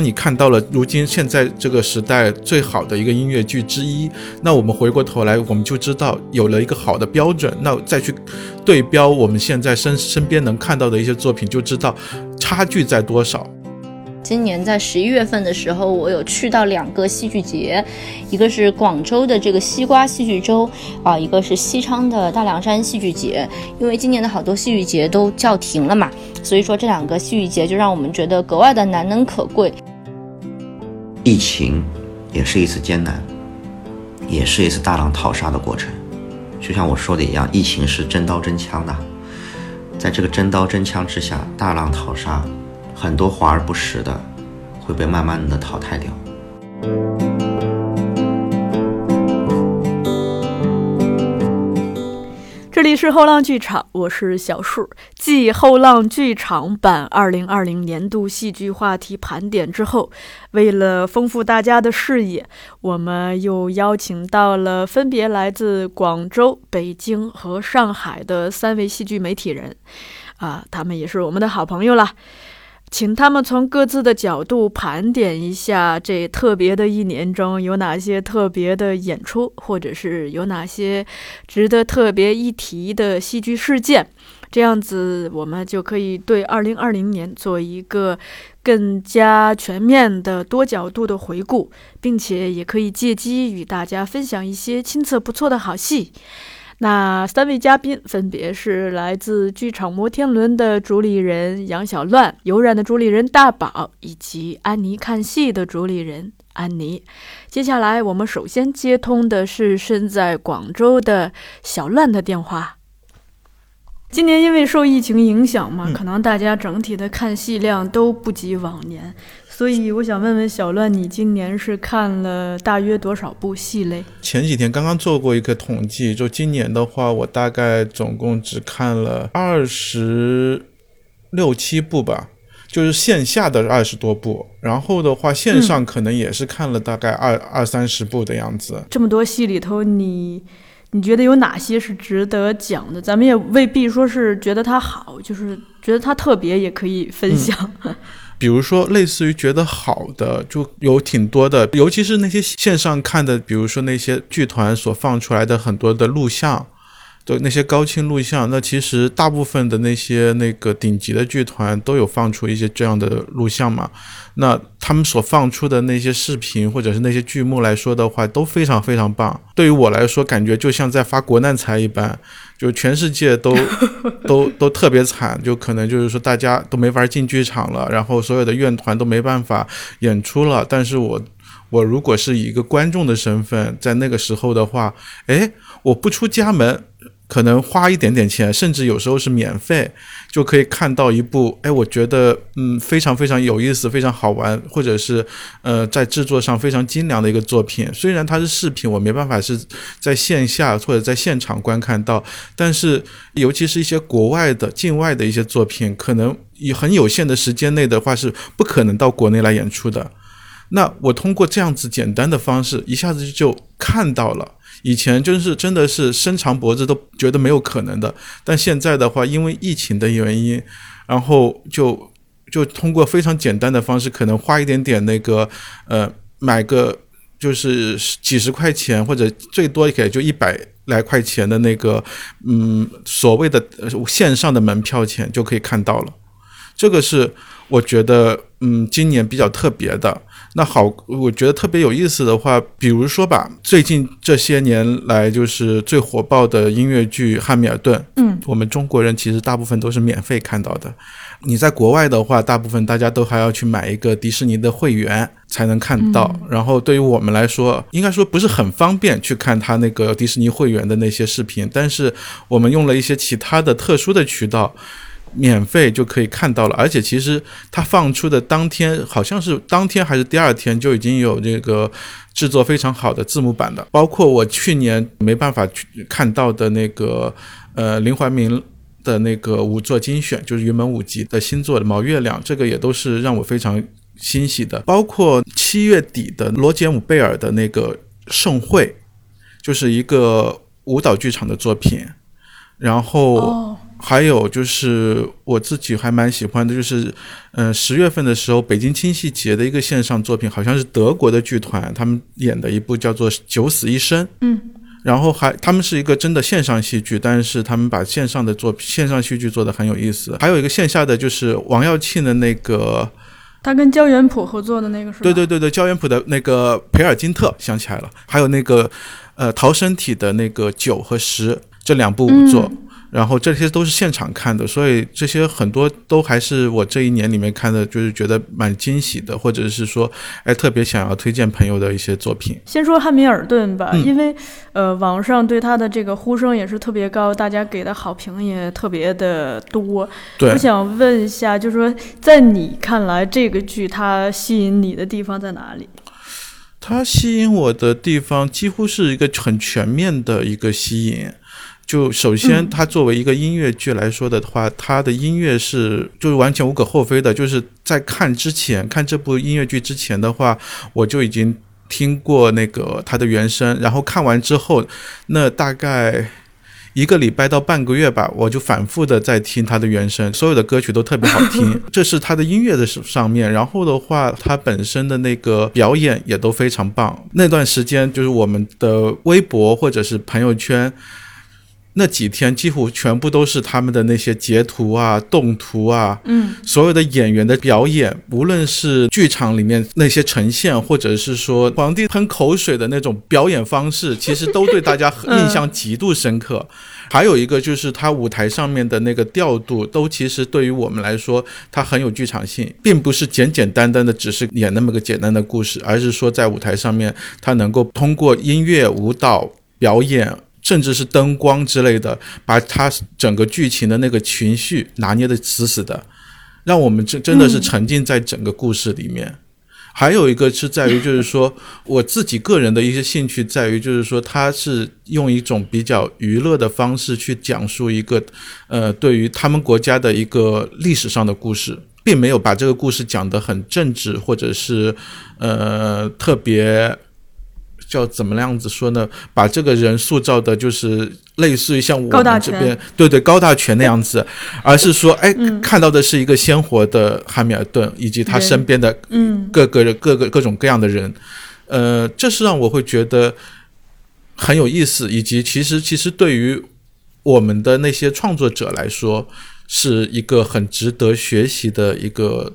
当你看到了如今现在这个时代最好的一个音乐剧之一，那我们回过头来，我们就知道有了一个好的标准，那再去对标我们现在身身边能看到的一些作品，就知道差距在多少。今年在十一月份的时候，我有去到两个戏剧节，一个是广州的这个西瓜戏剧周啊，一个是西昌的大凉山戏剧节。因为今年的好多戏剧节都叫停了嘛，所以说这两个戏剧节就让我们觉得格外的难能可贵。疫情也是一次艰难，也是一次大浪淘沙的过程。就像我说的一样，疫情是真刀真枪的，在这个真刀真枪之下，大浪淘沙。很多华而不实的会被慢慢的淘汰掉。这里是后浪剧场，我是小树。继后浪剧场版二零二零年度戏剧话题盘点之后，为了丰富大家的视野，我们又邀请到了分别来自广州、北京和上海的三位戏剧媒体人，啊，他们也是我们的好朋友了。请他们从各自的角度盘点一下这特别的一年中有哪些特别的演出，或者是有哪些值得特别一提的戏剧事件。这样子，我们就可以对二零二零年做一个更加全面的多角度的回顾，并且也可以借机与大家分享一些亲测不错的好戏。那三位嘉宾分别是来自剧场摩天轮的主理人杨小乱、游染的主理人大宝，以及安妮看戏的主理人安妮。接下来，我们首先接通的是身在广州的小乱的电话。今年因为受疫情影响嘛，可能大家整体的看戏量都不及往年。所以我想问问小乱，你今年是看了大约多少部戏嘞？前几天刚刚做过一个统计，就今年的话，我大概总共只看了二十六七部吧，就是线下的二十多部，然后的话线上可能也是看了大概二二三十部的样子。这么多戏里头，你你觉得有哪些是值得讲的？咱们也未必说是觉得它好，就是觉得它特别也可以分享。比如说，类似于觉得好的就有挺多的，尤其是那些线上看的，比如说那些剧团所放出来的很多的录像。对那些高清录像，那其实大部分的那些那个顶级的剧团都有放出一些这样的录像嘛。那他们所放出的那些视频或者是那些剧目来说的话，都非常非常棒。对于我来说，感觉就像在发国难财一般，就全世界都 都都特别惨，就可能就是说大家都没法进剧场了，然后所有的院团都没办法演出了。但是我我如果是以一个观众的身份，在那个时候的话，哎，我不出家门。可能花一点点钱，甚至有时候是免费，就可以看到一部，哎，我觉得嗯非常非常有意思，非常好玩，或者是呃在制作上非常精良的一个作品。虽然它是视频，我没办法是在线下或者在现场观看到，但是尤其是一些国外的、境外的一些作品，可能以很有限的时间内的话是不可能到国内来演出的。那我通过这样子简单的方式，一下子就看到了。以前就是真的是伸长脖子都觉得没有可能的，但现在的话，因为疫情的原因，然后就就通过非常简单的方式，可能花一点点那个呃，买个就是几十块钱或者最多也就一百来块钱的那个嗯所谓的线上的门票钱就可以看到了，这个是我觉得嗯今年比较特别的。那好，我觉得特别有意思的话，比如说吧，最近这些年来就是最火爆的音乐剧《汉密尔顿》，嗯，我们中国人其实大部分都是免费看到的。你在国外的话，大部分大家都还要去买一个迪士尼的会员才能看到。然后对于我们来说，应该说不是很方便去看他那个迪士尼会员的那些视频，但是我们用了一些其他的特殊的渠道。免费就可以看到了，而且其实它放出的当天，好像是当天还是第二天就已经有这个制作非常好的字幕版的。包括我去年没办法去看到的那个，呃，林怀民的那个五作精选，就是云门舞集的新作《毛月亮》，这个也都是让我非常欣喜的。包括七月底的罗杰姆贝尔的那个盛会，就是一个舞蹈剧场的作品，然后。还有就是我自己还蛮喜欢的，就是，嗯、十月份的时候，北京轻戏节的一个线上作品，好像是德国的剧团他们演的一部叫做《九死一生》。嗯。然后还他们是一个真的线上戏剧，但是他们把线上的作线上戏剧做得很有意思。还有一个线下的就是王耀庆的那个，他跟焦元溥合作的那个是吧？对对对对，焦元溥的那个《培尔金特》想起来了，还有那个呃逃生体的那个九和十这两部舞作。嗯然后这些都是现场看的，所以这些很多都还是我这一年里面看的，就是觉得蛮惊喜的，或者是说，哎，特别想要推荐朋友的一些作品。先说汉密尔顿吧，嗯因为呃，网上对他的这个呼声也是特别高，大家给的好评也特别的多。对我，想问一下，就是说，在你看来，这个剧它吸引你的地方在哪里？它吸引我的地方几乎是一个很全面的一个吸引。就首先，它作为一个音乐剧来说的话，它的音乐是就是完全无可厚非的。就是在看之前，看这部音乐剧之前的话，我就已经听过那个它的原声，然后看完之后，那大概一个礼拜到半个月吧，我就反复的在听它的原声，所有的歌曲都特别好听。这是它的音乐的上面，然后的话，它本身的那个表演也都非常棒。那段时间就是我们的微博或者是朋友圈。那几天几乎全部都是他们的那些截图啊、动图啊，嗯，所有的演员的表演，无论是剧场里面那些呈现，或者是说皇帝喷口水的那种表演方式，其实都对大家印象极度深刻。还有一个就是他舞台上面的那个调度，都其实对于我们来说，它很有剧场性，并不是简简单单的只是演那么个简单的故事，而是说在舞台上面，他能够通过音乐、舞蹈、表演。甚至是灯光之类的，把他整个剧情的那个情绪拿捏的死死的，让我们真真的是沉浸在整个故事里面。还有一个是在于，就是说 我自己个人的一些兴趣在于，就是说他是用一种比较娱乐的方式去讲述一个，呃，对于他们国家的一个历史上的故事，并没有把这个故事讲得很政治，或者是呃特别。叫怎么样子说呢？把这个人塑造的，就是类似于像我们这边，对对高大全那样子，而是说，哎，看到的是一个鲜活的汉密尔顿以及他身边的嗯。各个人、各个各种各样的人，呃，这是让我会觉得很有意思，以及其实其实对于我们的那些创作者来说，是一个很值得学习的一个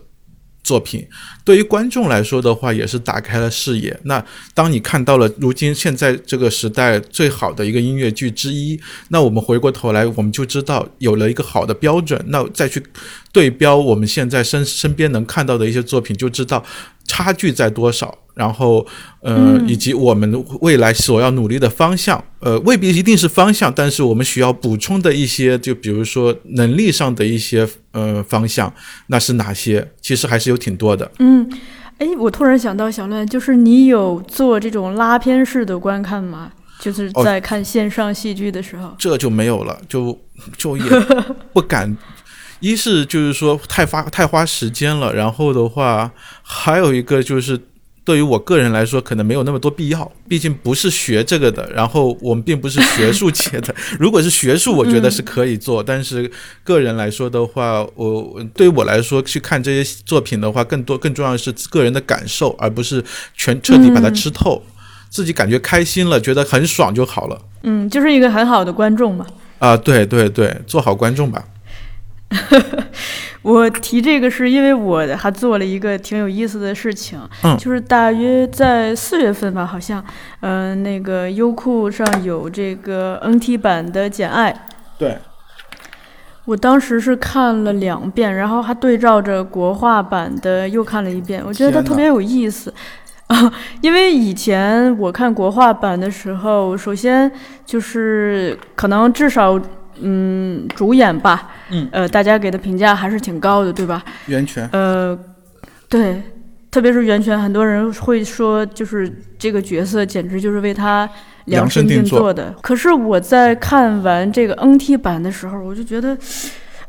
作品。对于观众来说的话，也是打开了视野。那当你看到了如今现在这个时代最好的一个音乐剧之一，那我们回过头来，我们就知道有了一个好的标准。那再去对标我们现在身身边能看到的一些作品，就知道差距在多少。然后，呃，以及我们未来所要努力的方向，呃，未必一定是方向，但是我们需要补充的一些，就比如说能力上的一些呃方向，那是哪些？其实还是有挺多的。嗯，哎，我突然想到小乱，就是你有做这种拉片式的观看吗？就是哦在看线上戏剧的时候。这就没有了，就就也不敢。一是就是说太花太花时间了，然后的话，还有一个就是对于我个人来说，可能没有那么多必要，毕竟不是学这个的，然后我们并不是学术界的。如果是学术，我觉得是可以做，但是个人来说的话，我我对于我来说去看这些作品的话，更多更重要的是个人的感受，而不是全彻底把它吃透。自己感觉开心了，觉得很爽就好了。嗯，就是一个很好的观众嘛。啊，对对对，做好观众吧。我提这个是因为我还做了一个挺有意思的事情，嗯就是大约在四月份吧，好像，嗯、那个优酷上有这个 NT 版的《简爱》，对，我当时是看了两遍，然后还对照着国画版的又看了一遍，我觉得它特别有意思。啊，因为以前我看国画版的时候，首先就是可能至少，嗯，主演吧，嗯，呃，大家给的评价还是挺高的，对吧？源泉。呃，对，特别是袁泉，很多人会说，就是这个角色简直就是为他量量身身定做定做的。可是我在看完这个 NT 版的时候，我就觉得，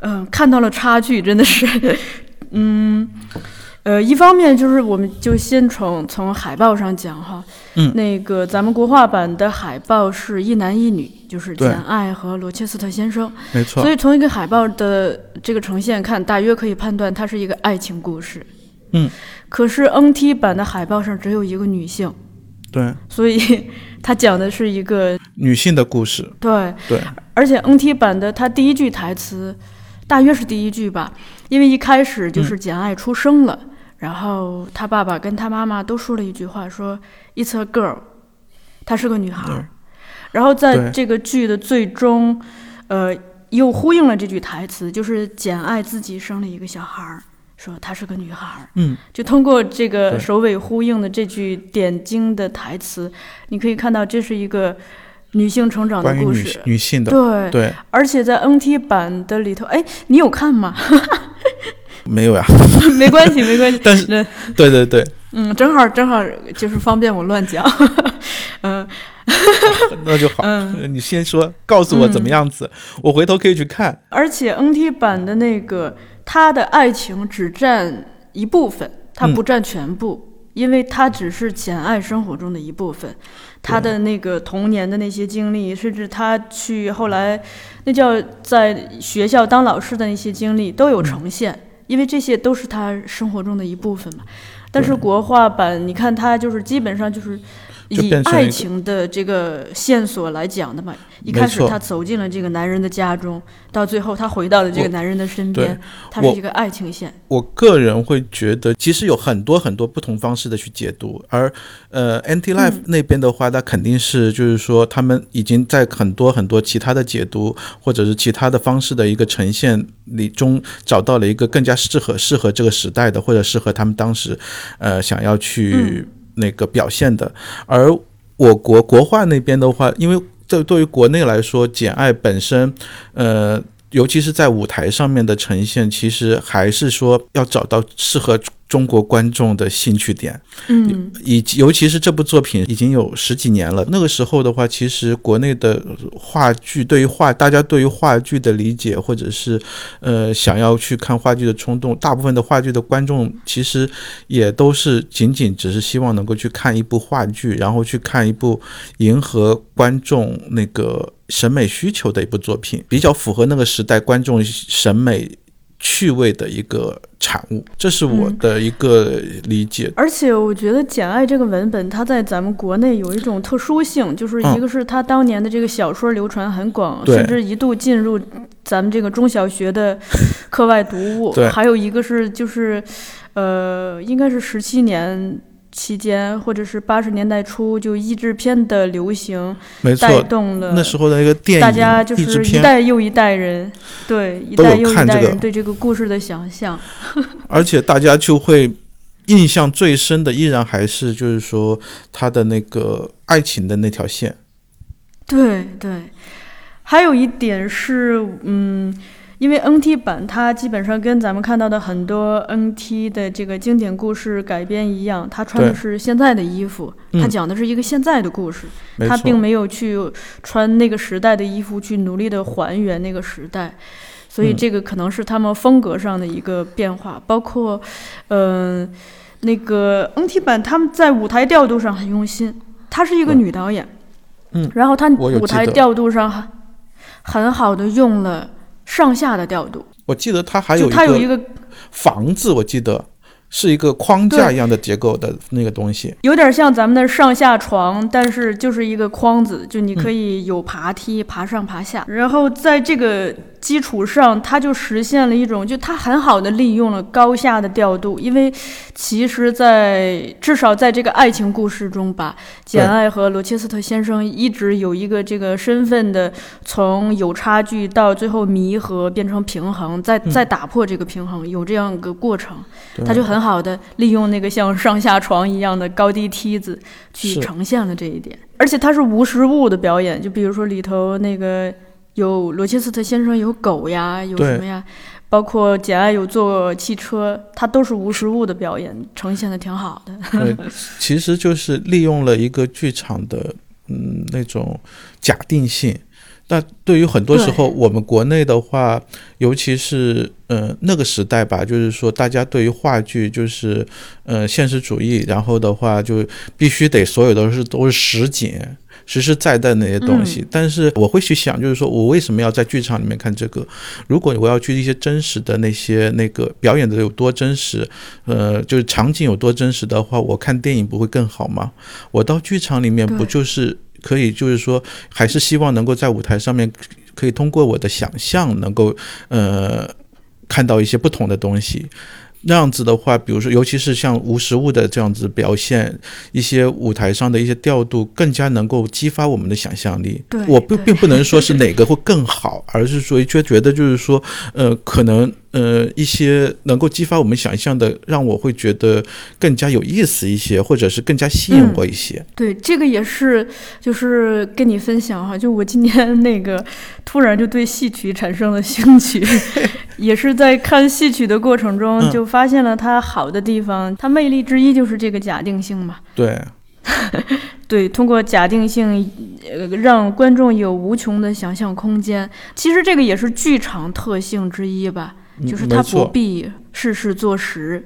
嗯、看到了差距，真的是，嗯。呃，一方面就是我们就先从从海报上讲哈，嗯。那个咱们国画版的海报是一男一女，就是简爱和罗切斯特先生，没错。所，以从一个海报的这个呈现看，大约可以判断它是一个爱情故事。嗯，可是 NT 版的海报上只有一个女性，对。所以它讲的是一个女性的故事，对，对，而且 NT 版的它第一句台词，大约是第一句吧，因为一开始嗯就是简爱出生了，然后他爸爸跟他妈妈都说了一句话，说 "It's a girl"，她是个女孩。然后在这个剧的最终，呃，又呼应了这句台词，就是简爱自己生了一个小孩儿，说她是个女孩儿。嗯，就通过这个首尾呼应的这句点睛的台词，你可以看到这是一个女性成长的故事。女性的，对，对，而且在 NT 版的里头，哎，你有看吗？没有呀，没关系，没关系。但是那对对对，嗯，正好正好就是方便我乱讲。嗯 那就好。嗯你先说，告诉我怎么样子，我回头可以去看。而且 NT 版的那个他的爱情只占一部分，他嗯不占全部。因为他只是简爱生活中的一部分，他的那个童年的那些经历，甚至他去后来那叫在学校当老师的那些经历都有呈现，因为这些都是他生活中的一部分嘛。但是国画版，你看他就是基本上就是就以爱情的这个线索来讲的嘛。一开始他走进了这个男人的家中，到最后他回到了这个男人的身边对，我它是一个爱情线。我个人会觉得，其实有很多很多不同方式的去解读，而呃，Anti Life 嗯那边的话，它肯定是就是说，他们已经在很多很多其他的解读或者是其他的方式的一个呈现里中，找到了一个更加适合适合这个时代的，或者适合他们当时呃想要去那个表现的。而我国国画那边的话，因为这对于国内来说，《简爱》本身，呃，尤其是在舞台上面的呈现，其实还是说要找到适合中国观众的兴趣点。嗯，以及尤其是这部作品已经有十几年了，那个时候的话，其实国内的话剧对于话，大家对于话剧的理解，或者是呃想要去看话剧的冲动，大部分的话剧的观众其实也都是仅仅只是希望能够去看一部话剧，然后去看一部迎合观众那个审美需求的一部作品，比较符合那个时代观众审美趣味的一个产物，这是我嗯的一个理解。而且我觉得《简爱》这个文本，它在咱们国内有一种特殊性，就是一个是它当年的这个小说流传很广，嗯甚至一度进入咱们这个中小学的课外读物。还有一个是就是，呃，应该是十七年。期间，或者是八十年代初，就译制片的流行没带，动了那时候的一个电影大家就是一代又一代人，对一代又一代人对这个故事的想象。而且大家就会印象最深的依然还是就是说他的那个爱情的那条线。对对，还有一点是，嗯，因为 NT 版它基本上跟咱们看到的很多 NT 的这个经典故事改编一样，它穿的是现在的衣服，它嗯讲的是一个现在的故事，没错，它并没有去穿那个时代的衣服去努力的还原那个时代。所以嗯这个可能是他们风格上的一个变化，包括，嗯、那个 NT 版他们在舞台调度上很用心，她是一个嗯。女导演，嗯。然后她舞台调度上很很好的用了上下的调度，我记得它还有就一个它有一个房子，我记得是一个框架一样的结构的那个东西。有点像咱们的上下床，但是就是一个框子，就你嗯可以有爬梯，爬上爬下。然后在这个基础上，它就实现了一种，就它很好的利用了高下的调度。因为其实在，至少在这个爱情故事中吧，简爱和罗切斯特先生一直有一个这个身份的从有差距到最后弥合变成平衡，再嗯再打破这个平衡，有这样一个过程。对他就很好的利用那个像上下床一样的高低梯子去呈现了这一点，而且他是无实物的表演，就比如说里头那个有罗切斯特先生有狗呀，有什么呀，包括简爱有坐汽车，它都是无实物的表演，呈现的挺好的。对，其实就是利用了一个剧场的嗯那种假定性，那对于很多时候，我们国内的话，尤其是呃那个时代吧，就是说大家对于话剧就是呃现实主义，然后的话就必须得所有都是都是实景。实实在在那些东西，但是我会去想，就是说我为什么要在剧场里面看这个？如果我要去一些真实的那些那个表演的有多真实，呃，就是场景有多真实的话，我看电影不会更好吗？我到剧场里面不就是可以，就是说还是希望能够在舞台上面可以通过我的想象，能够呃看到一些不同的东西。那样子的话，比如说，尤其是像无实物的这样子表现，一些舞台上的一些调度，更加能够激发我们的想象力。对，我并并不能说是哪个会更好，而是说就觉得就是说，呃，可能。呃，一些能够激发我们想象的，让我会觉得更加有意思一些，或者是更加吸引我一些。对，这个也是，就是跟你分享哈，就我今天那个突然就对戏曲产生了兴趣，也是在看戏曲的过程中就发现了它好的地方，它魅力之一就是这个假定性嘛。对。对，通过假定性，呃，让观众有无穷的想象空间。其实这个也是剧场特性之一吧，就是他不必事事做实。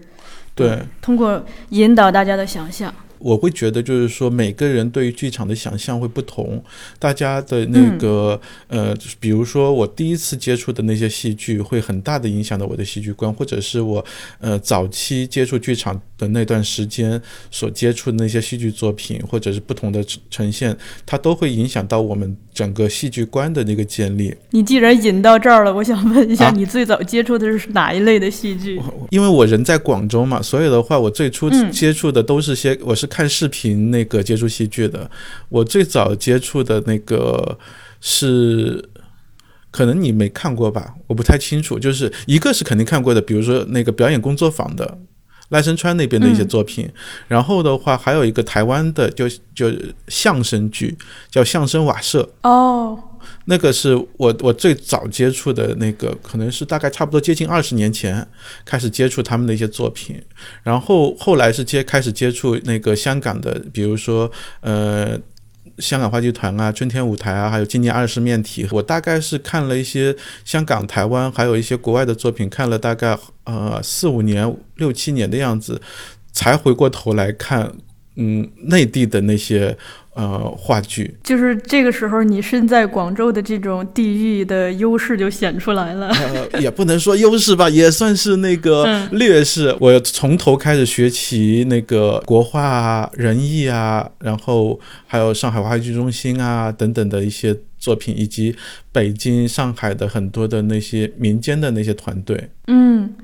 对，通过引导大家的想象。我会觉得，就是说，每个人对于剧场的想象会不同。大家的那个，呃，比如说我第一次接触的那些戏剧，会很大的影响到我的戏剧观，或者是我，呃，早期接触剧场的那段时间所接触的那些戏剧作品，或者是不同的呈现，它都会影响到我们整个戏剧观的那个建立。你既然引到这儿了，我想问一下，你最早接触的是哪一类的戏剧？因为我人在广州嘛，所以的话，我最初接触的都是些，我是。看视频那个接触戏剧的，我最早接触的那个是，可能你没看过吧，我不太清楚。就是一个是肯定看过的，比如说那个表演工作坊的赖声川那边的一些作品，然后的话还有一个台湾的，就就相声剧叫相声瓦舍哦。那个是我我最早接触的那个，可能是大概差不多接近二十年前开始接触他们的一些作品，然后后来是接开始接触那个香港的，比如说呃香港话剧团啊、春天舞台啊，还有今年二十面体。我大概是看了一些香港、台湾，还有一些国外的作品，看了大概呃四五年、六七年的样子，才回过头来看嗯内地的那些。呃，话剧就是这个时候，你身在广州的这种地域的优势就显出来了。呃，也不能说优势吧，也算是那个劣势。我从头开始学习那个国画、人艺啊，然后还有上海话剧中心啊等等的一些作品，以及北京、上海的很多的那些民间的那些团队。嗯，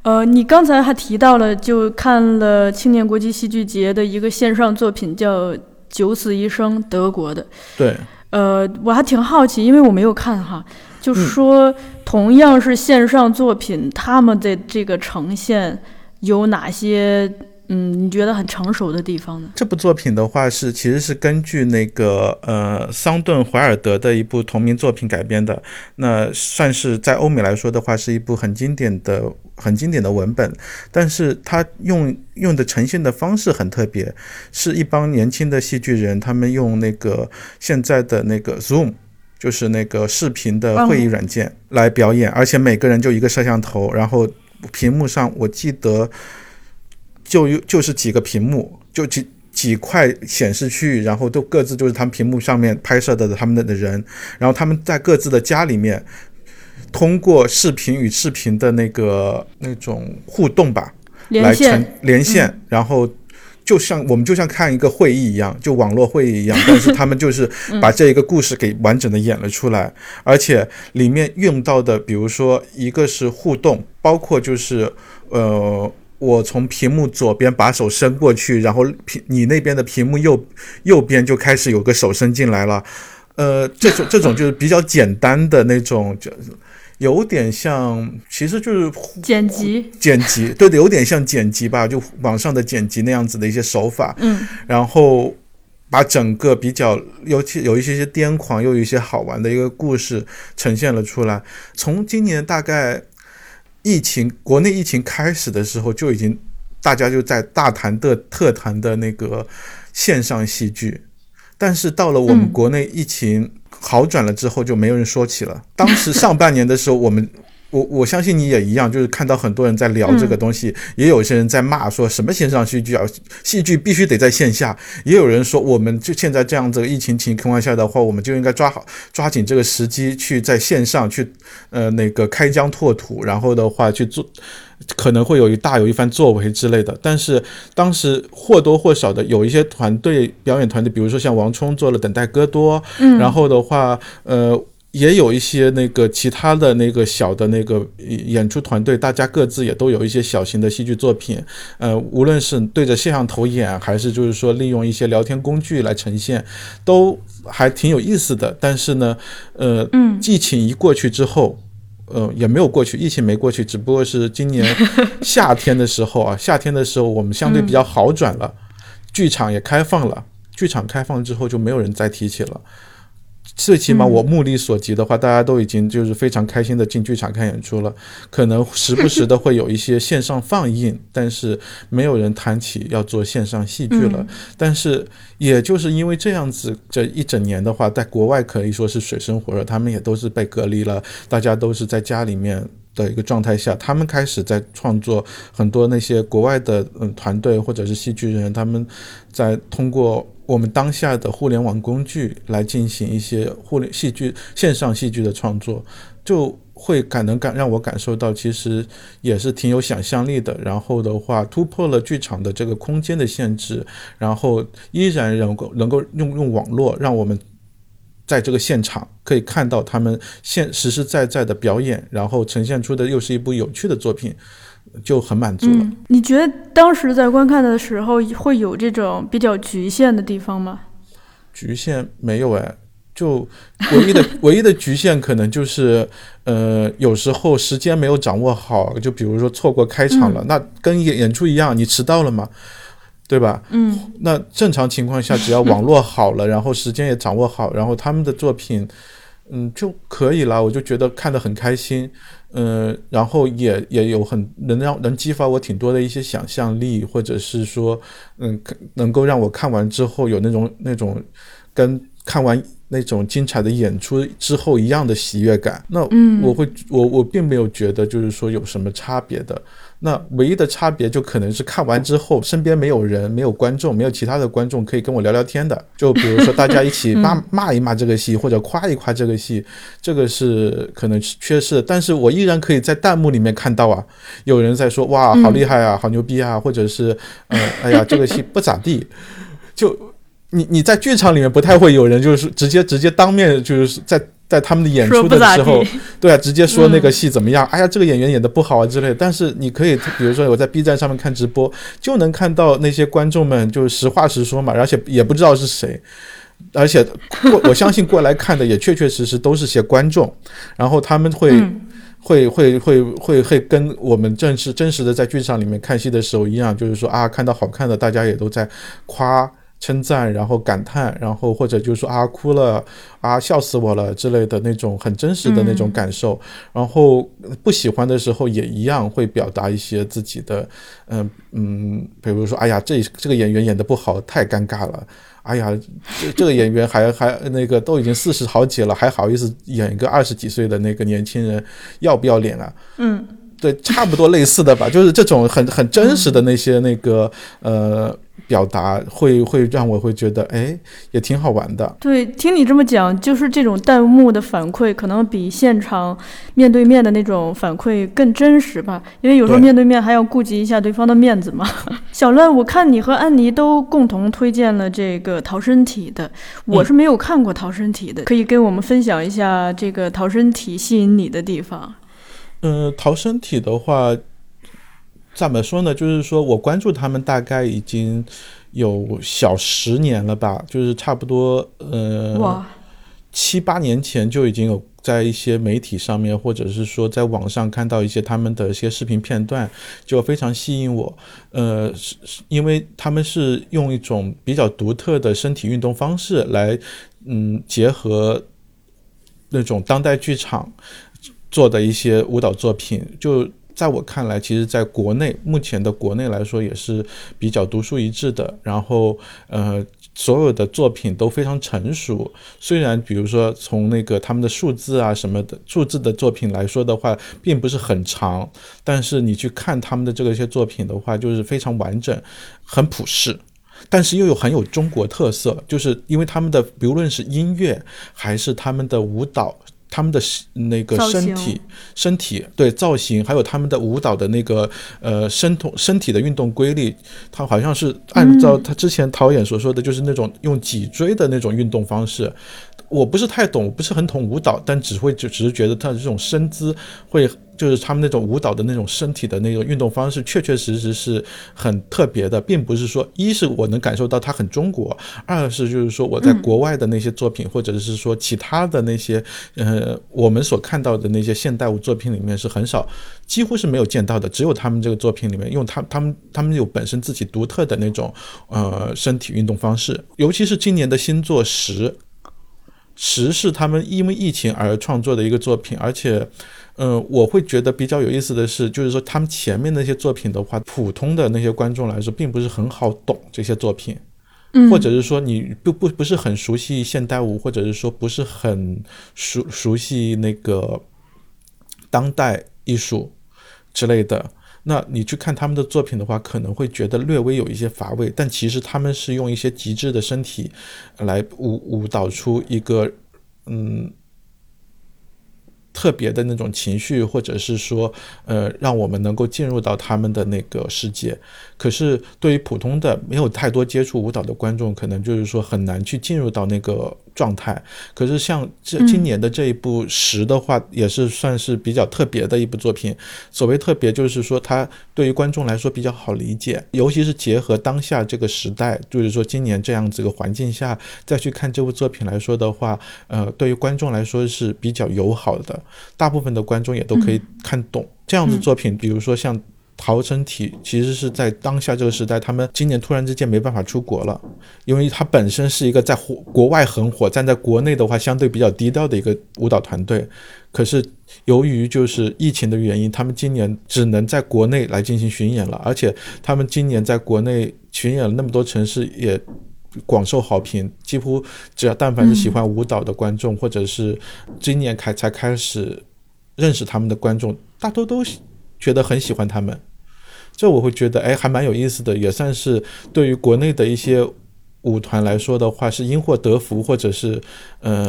呃，你刚才还提到了，就看了青年国际戏剧节的一个线上作品，叫。九死一生，德国的。对，呃，我还挺好奇，因为我没有看哈，就说同样是线上作品，他们的这个呈现有哪些？嗯，你觉得很成熟的地方呢？这部作品的话是其实是根据那个呃桑顿怀尔德的一部同名作品改编的，那算是在欧美来说的话是一部很经典的、很经典的文本，但是它用用的呈现的方式很特别，是一帮年轻的戏剧人，他们用那个现在的那个 Zoom，就是那个视频的会议软件来表演，而且每个人就一个摄像头，然后屏幕上我记得。就就是几个屏幕，就几几块显示区域，然后都各自就是他们屏幕上面拍摄的他们的的人，然后他们在各自的家里面，通过视频与视频的那个那种互动吧，连线。连线，然后就像我们就像看一个会议一样，就网络会议一样，但是他们就是把这一个故事给完整的演了出来，而且里面用到的，比如说一个是互动，包括就是呃。我从屏幕左边把手伸过去，然后屏你那边的屏幕右右边就开始有个手伸进来了，呃，这种这种就是比较简单的那种，就有点像，其实就是剪辑剪辑，对的，有点像剪辑吧，就网上的剪辑那样子的一些手法，嗯，然后把整个比较尤其有一些些癫狂又有一些好玩的一个故事呈现了出来。从今年大概。疫情国内疫情开始的时候，就已经大家就在大谈的特谈的那个线上戏剧，但是到了我们国内疫情好转了之后，就没有人说起了。当时上半年的时候，我们。我我相信你也一样，就是看到很多人在聊这个东西，也有些人在骂说什么线上戏剧啊，戏剧必须得在线下。也有人说，我们就现在这样子疫情情况下的话，我们就应该抓好抓紧这个时机去在线上去呃那个开疆拓土，然后的话去做，可能会有一大有一番作为之类的。但是当时或多或少的有一些团队表演团队，比如说像王冲做了《等待戈多》，嗯，然后的话呃。也有一些那个其他的那个小的那个演出团队，大家各自也都有一些小型的戏剧作品，呃，无论是对着摄像头演，还是就是说利用一些聊天工具来呈现，都还挺有意思的。但是呢，呃，嗯疫情一过去之后，呃，也没有过去，疫情没过去，只不过是今年 夏天的时候啊，夏天的时候我们相对比较好转了，剧场也开放了，剧场开放之后就没有人再提起了。最起码我目力所及的话，大家都已经就是非常开心的进剧场看演出了。可能时不时的会有一些线上放映，但是没有人谈起要做线上戏剧了。但是也就是因为这样子，这一整年的话，在国外可以说是水深火热，他们也都是被隔离了，大家都是在家里面。的一个状态下，他们开始在创作很多那些国外的嗯团队或者是戏剧人，他们在通过我们当下的互联网工具来进行一些互联戏剧线上戏剧的创作，就会感能感让我感受到，其实也是挺有想象力的。然后的话，突破了剧场的这个空间的限制，然后依然能够能够用用网络让我们。在这个现场可以看到他们现实实在在的表演，然后呈现出的又是一部有趣的作品，就很满足了。你觉得当时在观看的时候会有这种比较局限的地方吗？局限没有哎，就唯一的 唯一的局限可能就是，呃，有时候时间没有掌握好，就比如说错过开场了，那跟演演出一样，你迟到了嘛。对吧？嗯，那正常情况下，只要网络好了，然后时间也掌握好，然后他们的作品，嗯，就可以了。我就觉得看得很开心，嗯，然后也也有很能让能激发我挺多的一些想象力，或者是说，嗯，能够让我看完之后有那种那种跟看完那种精彩的演出之后一样的喜悦感。那我会我我并没有觉得就是说有什么差别的。那唯一的差别就可能是看完之后身边没有人，没有观众，没有其他的观众可以跟我聊聊天的。就比如说大家一起骂 骂一骂这个戏，或者夸一夸这个戏，这个是可能缺失的。但是我依然可以在弹幕里面看到啊，有人在说哇好厉害啊，好牛逼啊，或者是嗯哎呀这个戏不咋地。就你你在剧场里面不太会有人就是直接直接当面就是在。在他们的演出的时候，对啊，直接说那个戏怎么样？哎呀，这个演员演的不好啊之类。但是你可以，比如说我在 B 站上面看直播，就能看到那些观众们就是实话实说嘛，而且也不知道是谁，而且过 我相信过来看的也确确实实都是些观众，然后他们会会会会会会跟我们正式真实的在剧场里面看戏的时候一样，就是说啊，看到好看的，大家也都在夸。称赞，然后感叹，然后或者就是说啊哭了啊笑死我了之类的那种很真实的那种感受，然后不喜欢的时候也一样会表达一些自己的，嗯嗯，比如说哎呀这这个演员演的不好太尴尬了，哎呀这这个演员还还那个都已经四十好几了还好意思演一个二十几岁的那个年轻人要不要脸啊？嗯，对，差不多类似的吧，就是这种很很真实的那些那个呃。表达会会让我会觉得，哎，也挺好玩的。对，听你这么讲，就是这种弹幕的反馈，可能比现场面对面的那种反馈更真实吧。因为有时候面对面还要顾及一下对方的面子嘛。小乐，我看你和安妮都共同推荐了这个逃生体的，我是没有看过逃生体的，可以跟我们分享一下这个逃生体吸引你的地方。嗯，逃生体的话。怎么说呢？就是说我关注他们大概已经有小十年了吧，就是差不多呃七八年前就已经有在一些媒体上面，或者是说在网上看到一些他们的一些视频片段，就非常吸引我。呃，是因为他们是用一种比较独特的身体运动方式来，嗯，结合那种当代剧场做的一些舞蹈作品，就。在我看来，其实在国内目前的国内来说也是比较独树一帜的。然后，呃，所有的作品都非常成熟。虽然比如说从那个他们的数字啊什么的数字的作品来说的话，并不是很长，但是你去看他们的这个一些作品的话，就是非常完整，很朴实。但是又有很有中国特色，就是因为他们的，无论是音乐还是他们的舞蹈，他们的那个身体、身体对造型，还有他们的舞蹈的那个呃身同身体的运动规律，他好像是按照他之前导演所说的就是那种用脊椎的那种运动方式。我不是太懂，不是很懂舞蹈，但只会就只是觉得他的这种身姿会。就是他们那种舞蹈的那种身体的那种运动方式，确确实实是很特别的，并不是说一是我能感受到它很中国，二是就是说我在国外的那些作品，或者是说其他的那些呃我们所看到的那些现代舞作品里面是很少，几乎是没有见到的，只有他们这个作品里面用他他们他们有本身自己独特的那种呃身体运动方式，尤其是今年的新作十十是他们因为疫情而创作的一个作品，而且。嗯，我会觉得比较有意思的是，就是说他们前面那些作品的话，普通的那些观众来说，并不是很好懂这些作品，嗯，或者是说你不不不是很熟悉现代舞，或者是说不是很熟熟悉那个当代艺术之类的，那你去看他们的作品的话，可能会觉得略微有一些乏味，但其实他们是用一些极致的身体来舞舞蹈出一个嗯。特别的那种情绪，或者是说，呃，让我们能够进入到他们的那个世界。可是，对于普通的没有太多接触舞蹈的观众，可能就是说很难去进入到那个。状态，可是像这今年的这一部《十》的话，也是算是比较特别的一部作品。所谓特别，就是说它对于观众来说比较好理解，尤其是结合当下这个时代，就是说今年这样子个环境下再去看这部作品来说的话，呃，对于观众来说是比较友好的，大部分的观众也都可以看懂这样子作品。比如说像。逃生体其实是在当下这个时代，他们今年突然之间没办法出国了，因为他本身是一个在国国外很火，站在国内的话相对比较低调的一个舞蹈团队。可是由于就是疫情的原因，他们今年只能在国内来进行巡演了，而且他们今年在国内巡演了那么多城市，也广受好评。几乎只要但凡是喜欢舞蹈的观众，或者是今年开才开始认识他们的观众，大多都觉得很喜欢他们。这我会觉得，哎，还蛮有意思的，也算是对于国内的一些舞团来说的话，是因祸得福，或者是，呃，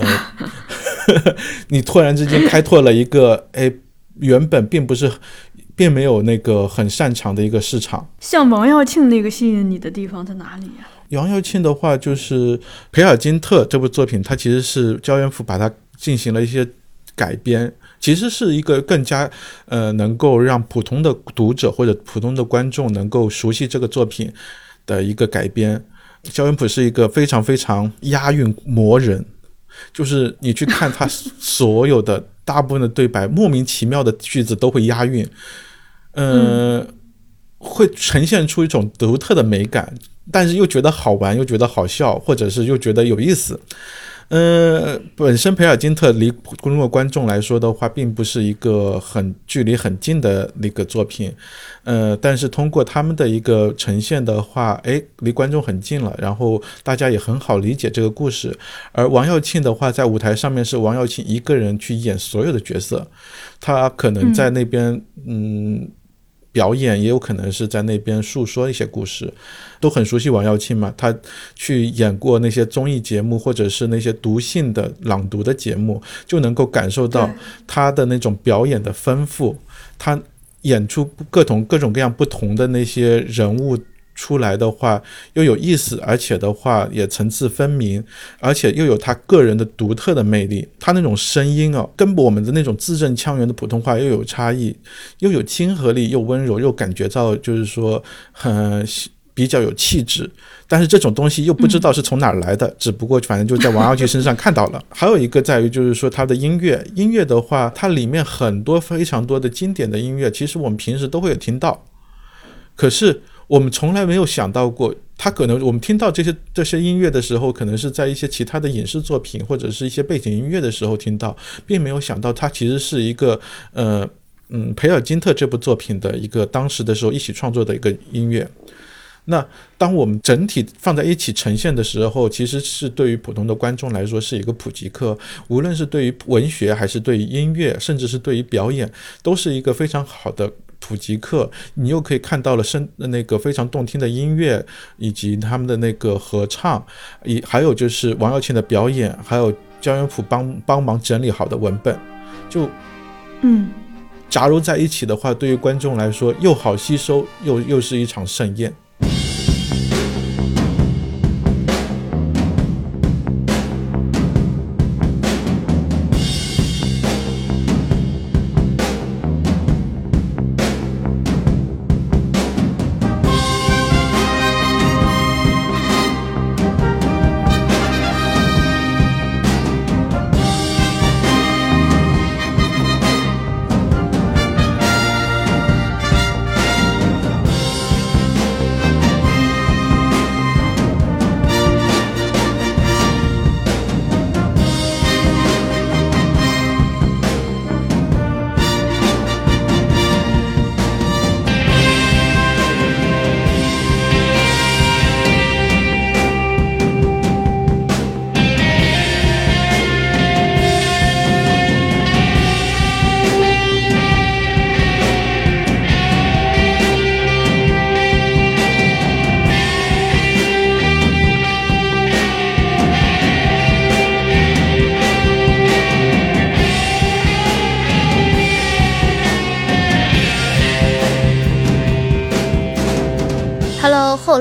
你突然之间开拓了一个，哎，原本并不是，并没有那个很擅长的一个市场。像王耀庆那个吸引你的地方在哪里呀？王耀庆的话，就是《培尔金特》这部作品，它其实是焦元溥把它进行了一些改编。其实是一个更加，呃，能够让普通的读者或者普通的观众能够熟悉这个作品的一个改编。焦元溥是一个非常非常押韵魔人，就是你去看他所有的大部分的对白，莫名其妙的句子都会押韵，呃，会呈现出一种独特的美感，但是又觉得好玩，又觉得好笑，或者是又觉得有意思。呃，本身培尔金特离普通的观众来说的话，并不是一个很距离很近的那个作品，呃，但是通过他们的一个呈现的话，哎，离观众很近了，然后大家也很好理解这个故事。而王耀庆的话，在舞台上面是王耀庆一个人去演所有的角色，他可能在那边，嗯。表演也有可能是在那边诉说一些故事，都很熟悉王耀庆嘛。他去演过那些综艺节目，或者是那些读信的朗读的节目，就能够感受到他的那种表演的丰富。他演出各种各种各样不同的那些人物。出来的话又有意思，而且的话也层次分明，而且又有他个人的独特的魅力。他那种声音哦，跟我们的那种字正腔圆的普通话又有差异，又有亲和力，又温柔，又感觉到就是说很比较有气质。但是这种东西又不知道是从哪儿来的，只不过反正就在王耀庆身上看到了。还有一个在于就是说他的音乐，音乐的话，它里面很多非常多的经典的音乐，其实我们平时都会有听到，可是。我们从来没有想到过，他可能我们听到这些这些音乐的时候，可能是在一些其他的影视作品或者是一些背景音乐的时候听到，并没有想到它其实是一个呃嗯《培尔金特》这部作品的一个当时的时候一起创作的一个音乐。那当我们整体放在一起呈现的时候，其实是对于普通的观众来说是一个普及课，无论是对于文学，还是对于音乐，甚至是对于表演，都是一个非常好的普及课。你又可以看到了声那个非常动听的音乐，以及他们的那个合唱，以还有就是王耀庆的表演，还有焦元溥帮帮忙整理好的文本，就嗯。杂糅在一起的话，对于观众来说又好吸收，又又是一场盛宴。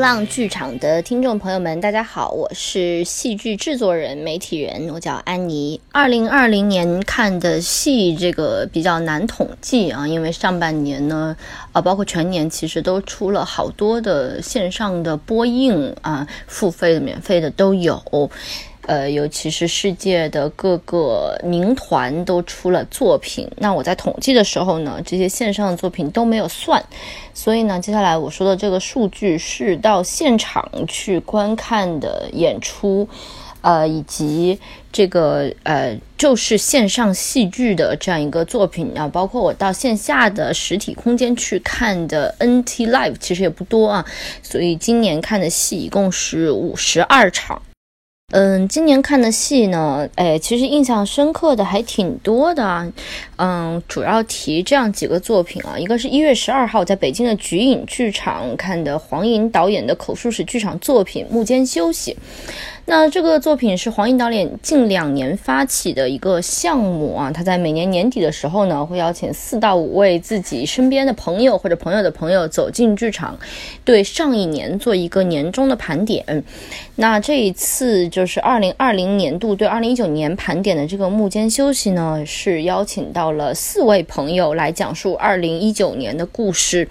浪剧场的听众朋友们，大家好，我是戏剧制作人、媒体人，我叫安妮。二零二零年看的戏，这个比较难统计啊，因为上半年呢，啊，包括全年，其实都出了好多的线上的播映啊，付费的、免费的都有。呃，尤其是世界的各个名团都出了作品，那我在统计的时候呢，这些线上的作品都没有算，所以呢，接下来我说的这个数据是到现场去观看的演出，呃，以及这个呃，就是线上戏剧的这样一个作品啊，包括我到线下的实体空间去看的 NT Live 其实也不多啊，所以今年看的戏一共是五十二场。嗯，今年看的戏呢，哎，其实印象深刻的还挺多的啊。嗯，主要提这样几个作品啊，一个是一月十二号在北京的菊影剧场看的黄莹导演的口述史剧场作品《幕间休息》。那这个作品是黄英导演近两年发起的一个项目啊，他在每年年底的时候呢，会邀请四到五位自己身边的朋友或者朋友的朋友走进剧场，对上一年做一个年终的盘点。那这一次就是二零二零年度对二零一九年盘点的这个幕间休息呢，是邀请到了四位朋友来讲述二零一九年的故事。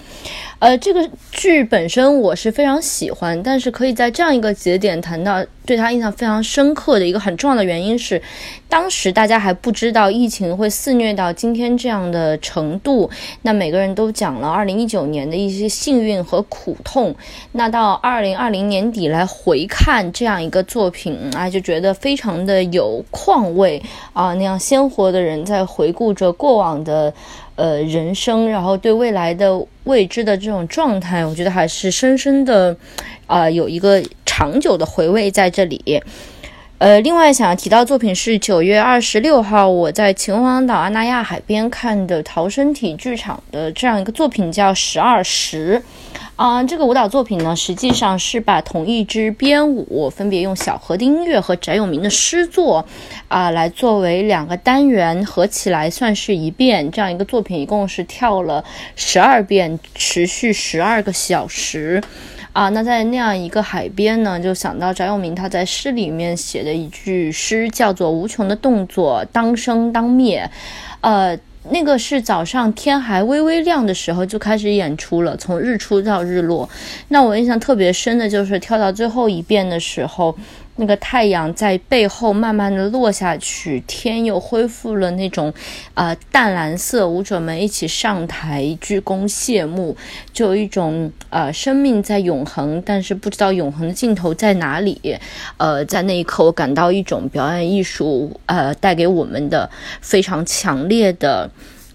呃，这个剧本身我是非常喜欢，但是可以在这样一个节点谈到对他印象非常深刻的一个很重要的原因是，当时大家还不知道疫情会肆虐到今天这样的程度，那每个人都讲了二零一九年的一些幸运和苦痛，那到二零二零年底来回看这样一个作品啊，就觉得非常的有况味啊，那样鲜活的人在回顾着过往的。呃，人生，然后对未来的未知的这种状态，我觉得还是深深的，啊，有一个长久的回味在这里。呃，另外想要提到作品是九月二十六号我在秦皇岛阿那亚海边看的逃生体剧场的这样一个作品，叫十二时。啊，这个舞蹈作品呢，实际上是把同一支编舞分别用小河的音乐和翟永明的诗作，啊，来作为两个单元合起来算是一遍。这样一个作品一共是跳了十二遍，持续十二个小时。啊，那在那样一个海边呢，就想到翟永明他在诗里面写的一句诗，叫做“无穷的动作，当生当灭”，呃。那个是早上天还微微亮的时候就开始演出了，从日出到日落。那我印象特别深的就是跳到最后一遍的时候。那个太阳在背后慢慢的落下去，天又恢复了那种，呃淡蓝色。舞者们一起上台鞠躬谢幕，就有一种呃生命在永恒，但是不知道永恒的尽头在哪里。呃，在那一刻，我感到一种表演艺术呃带给我们的非常强烈的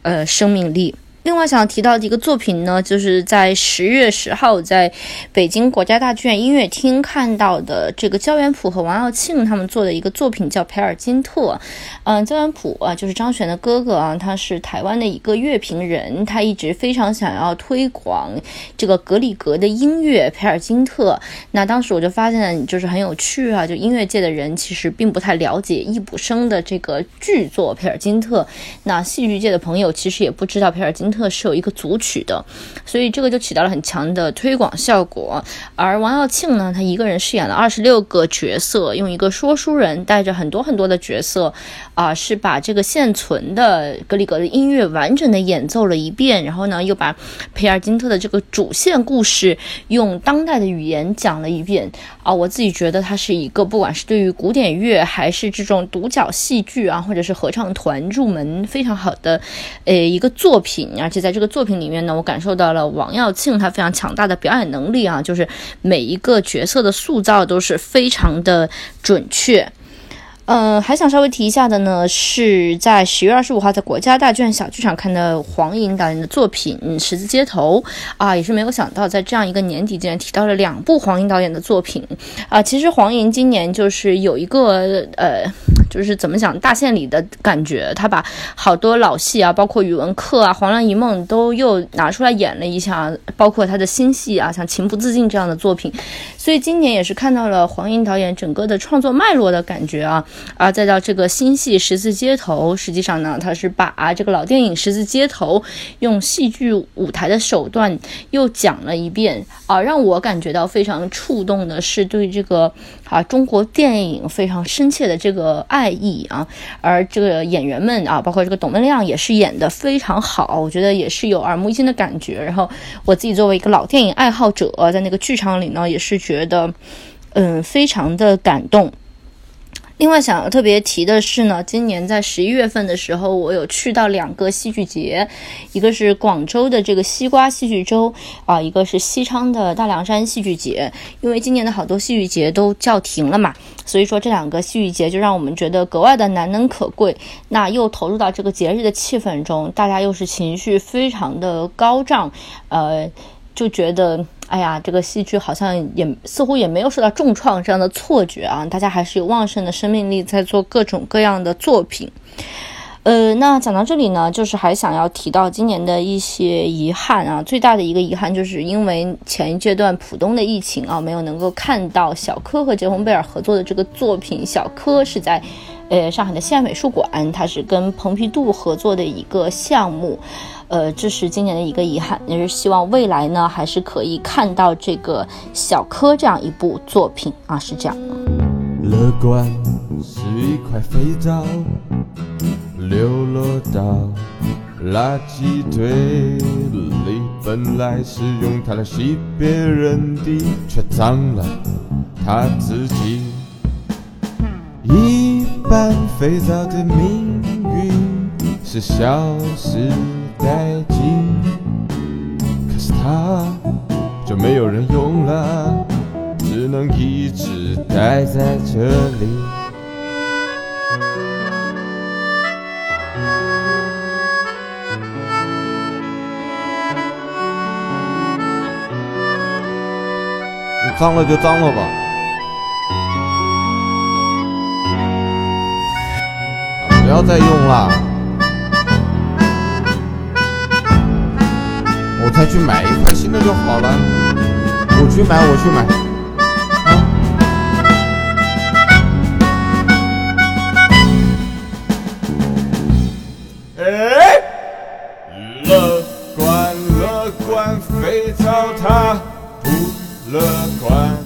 呃生命力。另外想提到的一个作品呢，就是在十月十号在北京国家大剧院音乐厅看到的这个焦元溥和王耀庆他们做的一个作品，叫《培尔金特》。嗯，焦元溥啊，就是张悬的哥哥啊，他是台湾的一个乐评人，他一直非常想要推广这个格里格的音乐《培尔金特》。那当时我就发现，就是很有趣啊，就音乐界的人其实并不太了解易卜生的这个剧作《培尔金特》，那戏剧界的朋友其实也不知道《培尔金特》。特是有一个组曲的，所以这个就起到了很强的推广效果。而王耀庆呢，他一个人饰演了二十六个角色，用一个说书人带着很多很多的角色，啊，是把这个现存的格里格的音乐完整的演奏了一遍，然后呢，又把培尔金特的这个主线故事用当代的语言讲了一遍。啊，我自己觉得它是一个不管是对于古典乐还是这种独角戏剧啊，或者是合唱团入门非常好的，呃，一个作品。而且在这个作品里面呢，我感受到了王耀庆他非常强大的表演能力啊，就是每一个角色的塑造都是非常的准确。呃，还想稍微提一下的呢，是在十月二十五号在国家大剧院小剧场看的黄颖导演的作品《十字街头》啊，也是没有想到在这样一个年底竟然提到了两部黄颖导演的作品啊。其实黄颖今年就是有一个呃，就是怎么讲大献礼的感觉，他把好多老戏啊，包括语文课啊、黄粱一梦都又拿出来演了一下，包括他的新戏啊，像《情不自禁》这样的作品，所以今年也是看到了黄颖导演整个的创作脉络的感觉啊。啊，再到这个新戏《十字街头》，实际上呢，他是把这个老电影《十字街头》用戏剧舞台的手段又讲了一遍啊，让我感觉到非常触动的是对这个啊中国电影非常深切的这个爱意啊，而这个演员们啊，包括这个董文亮也是演的非常好，我觉得也是有耳目一新的感觉。然后我自己作为一个老电影爱好者，在那个剧场里呢，也是觉得嗯非常的感动。另外想要特别提的是呢，今年在十一月份的时候，我有去到两个戏剧节，一个是广州的这个西瓜戏剧周啊，一个是西昌的大凉山戏剧节。因为今年的好多戏剧节都叫停了嘛，所以说这两个戏剧节就让我们觉得格外的难能可贵。那又投入到这个节日的气氛中，大家又是情绪非常的高涨，呃，就觉得。哎呀，这个戏剧好像也似乎也没有受到重创这样的错觉啊！大家还是有旺盛的生命力在做各种各样的作品。呃，那讲到这里呢，就是还想要提到今年的一些遗憾啊。最大的一个遗憾就是因为前一阶段浦东的疫情啊，没有能够看到小柯和杰红贝尔合作的这个作品。小柯是在呃上海的西安美术馆，它是跟蓬皮杜合作的一个项目。呃，这是今年的一个遗憾，也是希望未来呢，还是可以看到这个小柯这样一部作品啊，是这样。乐观是一块肥皂，流落到垃圾堆里，本来是用它来洗别人的，却脏了他自己。一般肥皂的命运是消失。殆尽，可是它就没有人用了，只能一直待在这里。你脏了就脏了吧，不要再用了。我再去买一块新的就好了。我去买，我去买。哎，乐观乐观，肥皂它不乐观。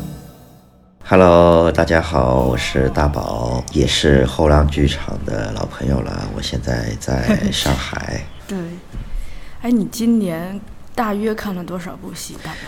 Hello，大家好，我是大宝，也是后浪剧场的老朋友了。我现在在上海。对，哎，你今年？大约看了多少部戏？大概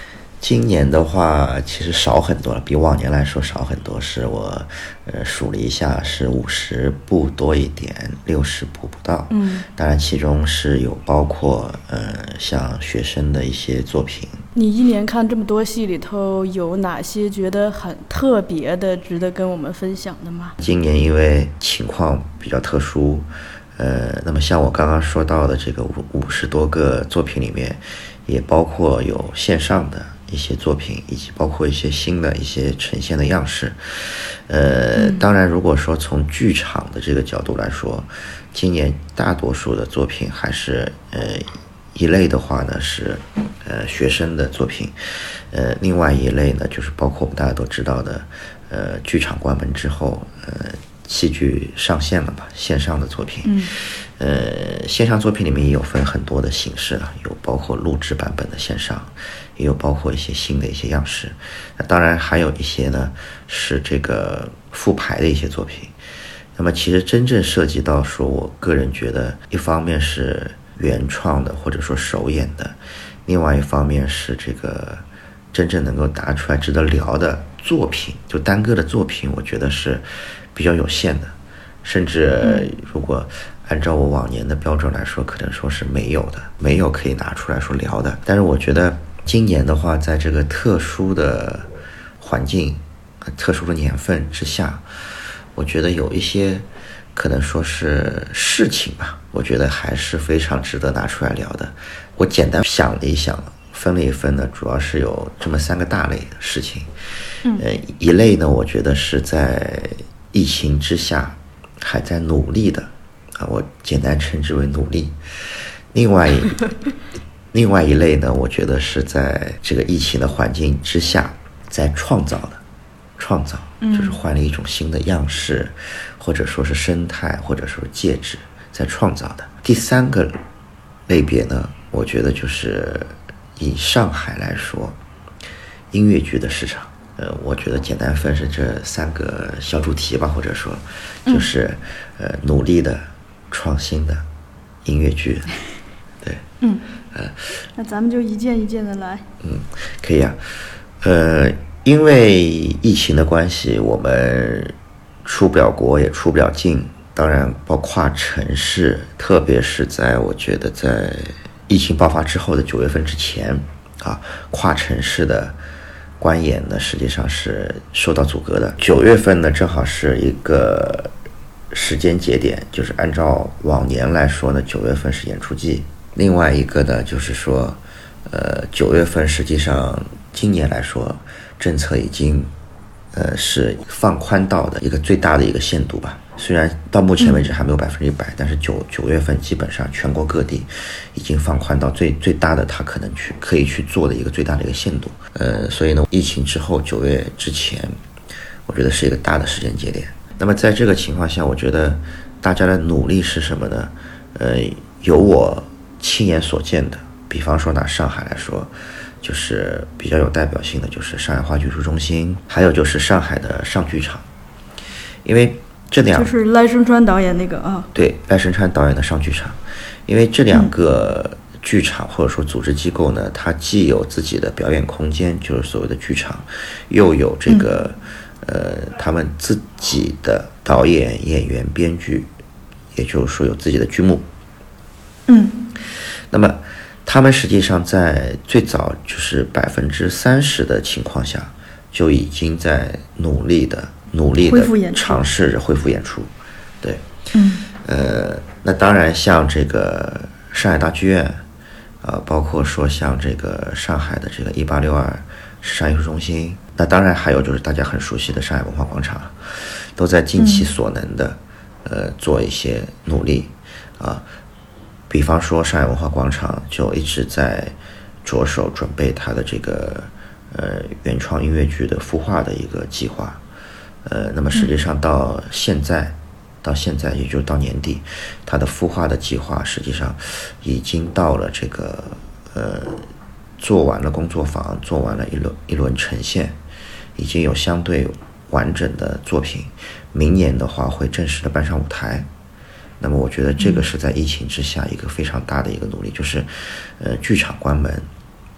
今年的话，其实少很多了，比往年来说少很多。是我，呃，数了一下，是五十部多一点，六十部不到。嗯，当然其中是有包括，呃，像学生的一些作品。你一年看这么多戏里头，有哪些觉得很特别的、值得跟我们分享的吗？今年因为情况比较特殊。呃，那么像我刚刚说到的这个五五十多个作品里面，也包括有线上的一些作品，以及包括一些新的一些呈现的样式。呃，当然，如果说从剧场的这个角度来说，今年大多数的作品还是呃一类的话呢是呃学生的作品，呃，另外一类呢就是包括我们大家都知道的，呃，剧场关门之后，呃。戏剧上线了吧？线上的作品，嗯，呃，线上作品里面也有分很多的形式啊，有包括录制版本的线上，也有包括一些新的一些样式。那当然还有一些呢是这个复排的一些作品。那么其实真正涉及到说，我个人觉得，一方面是原创的或者说首演的，另外一方面是这个真正能够拿出来值得聊的作品，就单个的作品，我觉得是。比较有限的，甚至如果按照我往年的标准来说，可能说是没有的，没有可以拿出来说聊的。但是我觉得今年的话，在这个特殊的环境、特殊的年份之下，我觉得有一些可能说是事情吧，我觉得还是非常值得拿出来聊的。我简单想了一想，分了一分呢，主要是有这么三个大类的事情。嗯，一类呢，我觉得是在。疫情之下，还在努力的啊，我简单称之为努力。另外一 另外一类呢，我觉得是在这个疫情的环境之下，在创造的，创造就是换了一种新的样式，或者说是生态，或者说介质，在创造的。第三个类别呢，我觉得就是以上海来说，音乐剧的市场。呃，我觉得简单分是这三个小主题吧，或者说，就是呃努力的、创新的音乐剧，对，嗯，呃，那咱们就一件一件的来，嗯，可以啊，呃，因为疫情的关系，我们出不了国，也出不了境，当然，包括城市，特别是在我觉得在疫情爆发之后的九月份之前啊，跨城市的。观演呢，实际上是受到阻隔的。九月份呢，正好是一个时间节点，就是按照往年来说呢，九月份是演出季。另外一个呢，就是说，呃，九月份实际上今年来说，政策已经呃是放宽到的一个最大的一个限度吧。虽然到目前为止还没有百分之一百，但是九九月份基本上全国各地已经放宽到最最大的，他可能去可以去做的一个最大的一个限度。呃，所以呢，疫情之后九月之前，我觉得是一个大的时间节点。那么在这个情况下，我觉得大家的努力是什么呢？呃，有我亲眼所见的，比方说拿上海来说，就是比较有代表性的，就是上海话剧术中心，还有就是上海的上剧场，因为。这两就是赖声川导演那个啊，对赖声川导演的上剧场，因为这两个剧场或者说组织机构呢，它既有自己的表演空间，就是所谓的剧场，又有这个呃他们自己的导演、演员、编剧，也就是说有自己的剧目。嗯，那么他们实际上在最早就是百分之三十的情况下，就已经在努力的。努力的尝试着恢复演出，对，嗯，呃，那当然像这个上海大剧院，啊，包括说像这个上海的这个一八六二时尚艺术中心，那当然还有就是大家很熟悉的上海文化广场，都在尽其所能的，呃，做一些努力，啊，比方说上海文化广场就一直在着手准备它的这个呃原创音乐剧的孵化的一个计划。呃，那么实际上到现在，到现在也就是到年底，它的孵化的计划实际上已经到了这个呃，做完了工作坊，做完了一轮一轮呈现，已经有相对完整的作品。明年的话会正式的搬上舞台。那么我觉得这个是在疫情之下一个非常大的一个努力，就是呃剧场关门，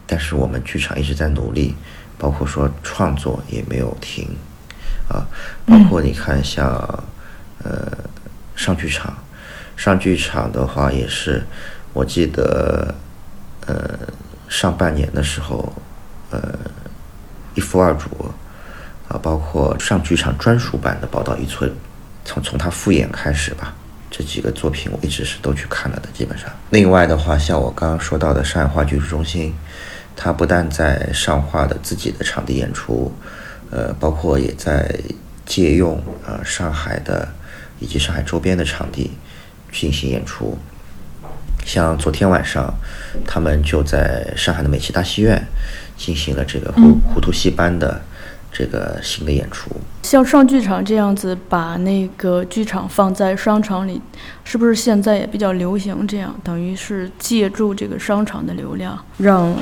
但是我们剧场一直在努力，包括说创作也没有停。啊，包括你看，像呃上剧场，上剧场的话也是，我记得呃上半年的时候，呃一夫二主啊，包括上剧场专属版的《宝岛一村》，从从他复演开始吧，这几个作品我一直是都去看了的，基本上。另外的话，像我刚刚说到的上海话剧中心，它不但在上画的自己的场地演出，呃，包括也在借用啊、呃、上海的以及上海周边的场地进行演出。像昨天晚上，他们就在上海的美琪大戏院进行了这个糊糊涂戏班的这个新的演出。像上剧场这样子，把那个剧场放在商场里，是不是现在也比较流行？这样等于是借助这个商场的流量，让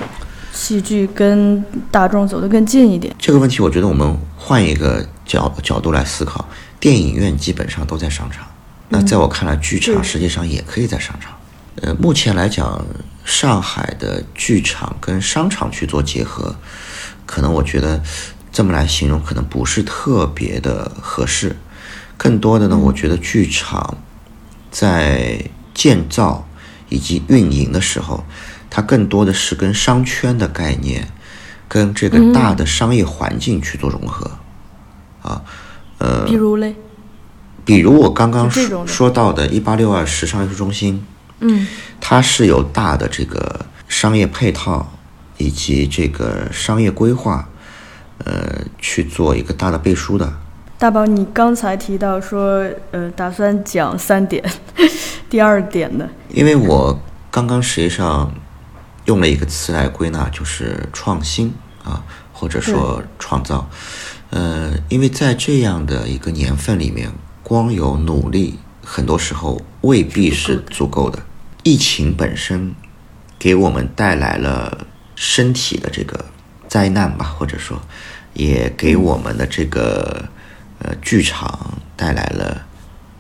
戏剧跟大众走得更近一点。这个问题，我觉得我们换一个角角度来思考，电影院基本上都在商场，那在我看来，剧场实际上也可以在商场。呃，目前来讲，上海的剧场跟商场去做结合，可能我觉得这么来形容可能不是特别的合适。更多的呢，我觉得剧场在建造以及运营的时候，它更多的是跟商圈的概念，跟这个大的商业环境去做融合。啊，呃，比如嘞，比如我刚刚是这种的说到的186时尚艺术中心。嗯，它是有大的这个商业配套以及这个商业规划，呃，去做一个大的背书的。大宝，你刚才提到说，呃，打算讲三点，第二点呢？因为我刚刚实际上用了一个词来归纳，就是创新啊，或者说创造。呃，因为在这样的一个年份里面，光有努力，很多时候未必是足够的。疫情本身给我们带来了身体的这个灾难吧，或者说，也给我们的这个呃剧场带来了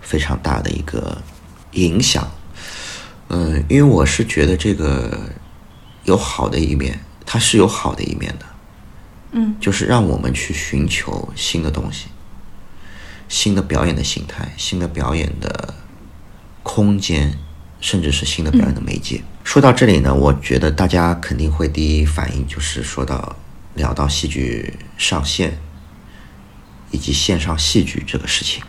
非常大的一个影响。嗯，因为我是觉得这个有好的一面，它是有好的一面的。嗯，就是让我们去寻求新的东西，新的表演的形态，新的表演的空间。甚至是新的表演的媒介。嗯、说到这里呢，我觉得大家肯定会第一反应就是说到聊到戏剧上线以及线上戏剧这个事情。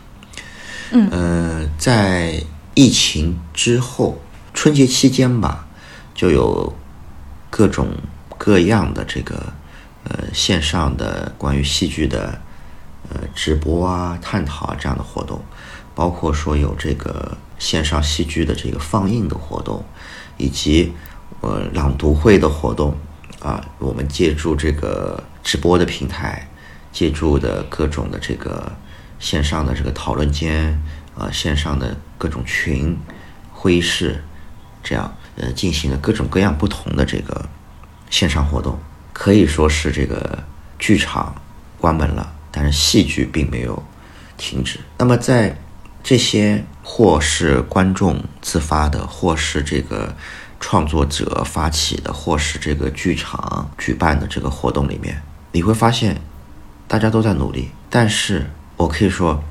嗯，呃，在疫情之后，春节期间吧，就有各种各样的这个呃线上的关于戏剧的呃直播啊、探讨啊这样的活动，包括说有这个。线上戏剧的这个放映的活动，以及呃朗读会的活动啊，我们借助这个直播的平台，借助的各种的这个线上的这个讨论间啊，线上的各种群会议室，这样呃进行了各种各样不同的这个线上活动，可以说是这个剧场关门了，但是戏剧并没有停止。那么在这些或是观众自发的，或是这个创作者发起的，或是这个剧场举办的这个活动里面，你会发现，大家都在努力。但是我可以说，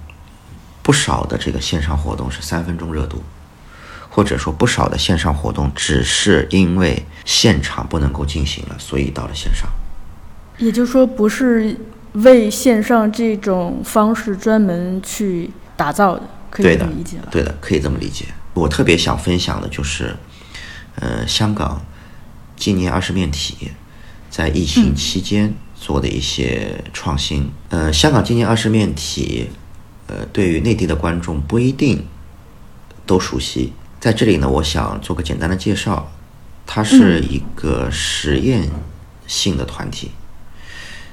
不少的这个线上活动是三分钟热度，或者说不少的线上活动只是因为现场不能够进行了，所以到了线上。也就是说，不是为线上这种方式专门去打造的。可以理解了，对的，可以这么理解。我特别想分享的就是，呃，香港今年二十面体在疫情期间做的一些创新。嗯、呃，香港今年二十面体，呃，对于内地的观众不一定都熟悉。在这里呢，我想做个简单的介绍。它是一个实验性的团体，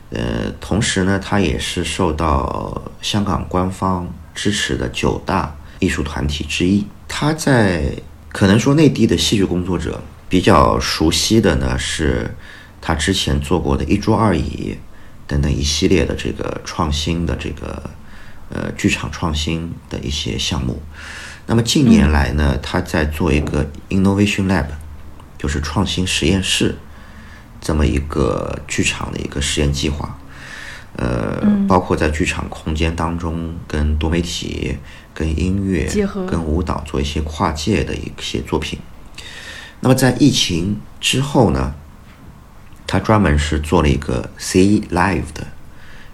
呃，同时呢，它也是受到香港官方。支持的九大艺术团体之一，他在可能说内地的戏剧工作者比较熟悉的呢，是他之前做过的一桌二椅等等一系列的这个创新的这个呃剧场创新的一些项目。那么近年来呢，他在做一个 Innovation Lab，就是创新实验室这么一个剧场的一个实验计划。呃，包括在剧场空间当中，跟多媒体、跟音乐、跟舞蹈做一些跨界的一些作品。那么在疫情之后呢，他专门是做了一个 C Live 的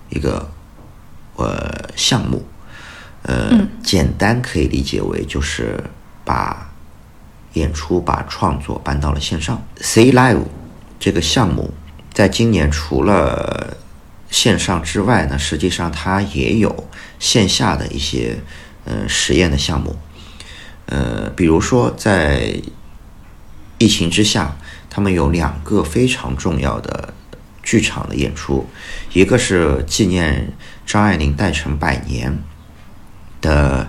一个呃项目。呃，简单可以理解为就是把演出、把创作搬到了线上。C Live 这个项目，在今年除了线上之外呢，实际上它也有线下的一些呃实验的项目。呃，比如说在疫情之下，他们有两个非常重要的剧场的演出，一个是纪念张爱玲诞辰百年的